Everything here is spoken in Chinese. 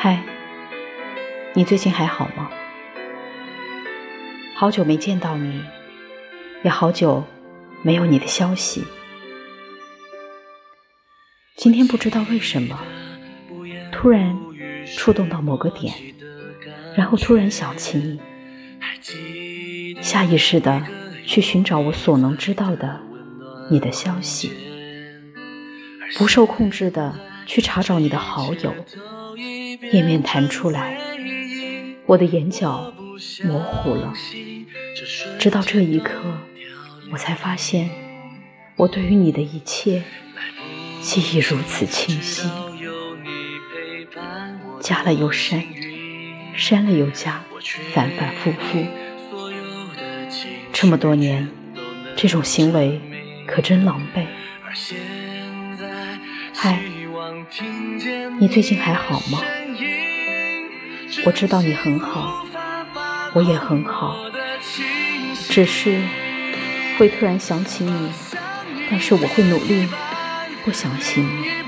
嗨，你最近还好吗？好久没见到你，也好久没有你的消息。今天不知道为什么，突然触动到某个点，然后突然想起你，下意识的去寻找我所能知道的你的消息，不受控制的去查找你的好友，页面弹出来，我的眼角模糊了。直到这一刻，我才发现，我对于你的一切记忆如此清晰。加了又删，删了又加，反反复复。这么多年，这种行为可真狼狈。嗨，你最近还好吗？我知道你很好，我也很好。只是会突然想起你，但是我会努力不想起你。